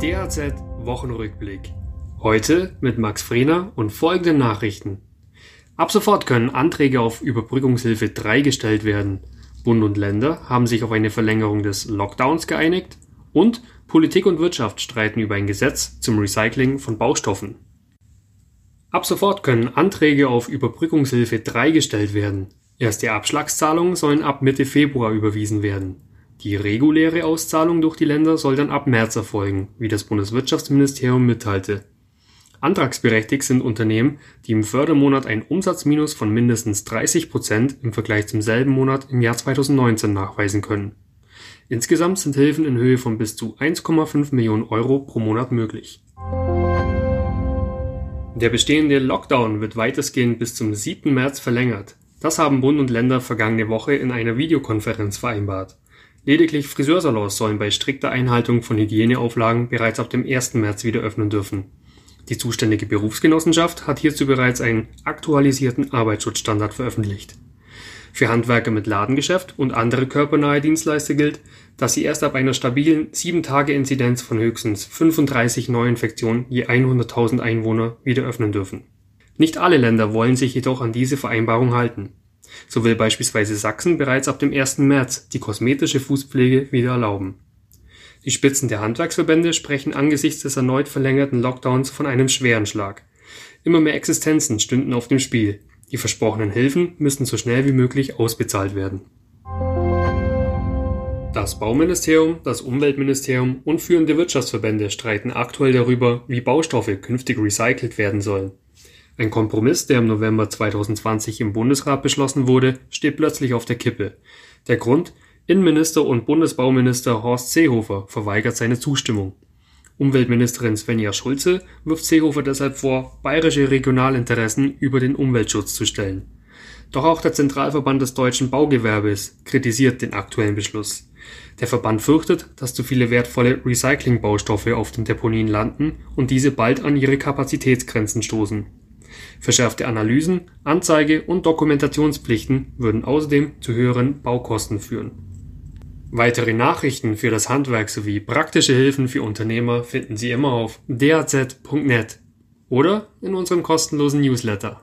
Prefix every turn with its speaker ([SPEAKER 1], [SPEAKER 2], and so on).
[SPEAKER 1] DAZ Wochenrückblick. Heute mit Max Frehner und folgenden Nachrichten. Ab sofort können Anträge auf Überbrückungshilfe 3 gestellt werden. Bund und Länder haben sich auf eine Verlängerung des Lockdowns geeinigt und Politik und Wirtschaft streiten über ein Gesetz zum Recycling von Baustoffen. Ab sofort können Anträge auf Überbrückungshilfe 3 gestellt werden. Erste Abschlagszahlungen sollen ab Mitte Februar überwiesen werden. Die reguläre Auszahlung durch die Länder soll dann ab März erfolgen, wie das Bundeswirtschaftsministerium mitteilte. Antragsberechtigt sind Unternehmen, die im Fördermonat ein Umsatzminus von mindestens 30 Prozent im Vergleich zum selben Monat im Jahr 2019 nachweisen können. Insgesamt sind Hilfen in Höhe von bis zu 1,5 Millionen Euro pro Monat möglich. Der bestehende Lockdown wird weitestgehend bis zum 7. März verlängert. Das haben Bund und Länder vergangene Woche in einer Videokonferenz vereinbart. Lediglich Friseursalons sollen bei strikter Einhaltung von Hygieneauflagen bereits ab dem 1. März wieder öffnen dürfen. Die zuständige Berufsgenossenschaft hat hierzu bereits einen aktualisierten Arbeitsschutzstandard veröffentlicht. Für Handwerker mit Ladengeschäft und andere körpernahe Dienstleister gilt, dass sie erst ab einer stabilen 7-Tage-Inzidenz von höchstens 35 Neuinfektionen je 100.000 Einwohner wieder öffnen dürfen. Nicht alle Länder wollen sich jedoch an diese Vereinbarung halten. So will beispielsweise Sachsen bereits ab dem 1. März die kosmetische Fußpflege wieder erlauben. Die Spitzen der Handwerksverbände sprechen angesichts des erneut verlängerten Lockdowns von einem schweren Schlag. Immer mehr Existenzen stünden auf dem Spiel. Die versprochenen Hilfen müssen so schnell wie möglich ausbezahlt werden. Das Bauministerium, das Umweltministerium und führende Wirtschaftsverbände streiten aktuell darüber, wie Baustoffe künftig recycelt werden sollen. Ein Kompromiss, der im November 2020 im Bundesrat beschlossen wurde, steht plötzlich auf der Kippe. Der Grund? Innenminister und Bundesbauminister Horst Seehofer verweigert seine Zustimmung. Umweltministerin Svenja Schulze wirft Seehofer deshalb vor, bayerische Regionalinteressen über den Umweltschutz zu stellen. Doch auch der Zentralverband des deutschen Baugewerbes kritisiert den aktuellen Beschluss. Der Verband fürchtet, dass zu viele wertvolle Recyclingbaustoffe auf den Deponien landen und diese bald an ihre Kapazitätsgrenzen stoßen. Verschärfte Analysen, Anzeige und Dokumentationspflichten würden außerdem zu höheren Baukosten führen. Weitere Nachrichten für das Handwerk sowie praktische Hilfen für Unternehmer finden Sie immer auf daz.net oder in unserem kostenlosen Newsletter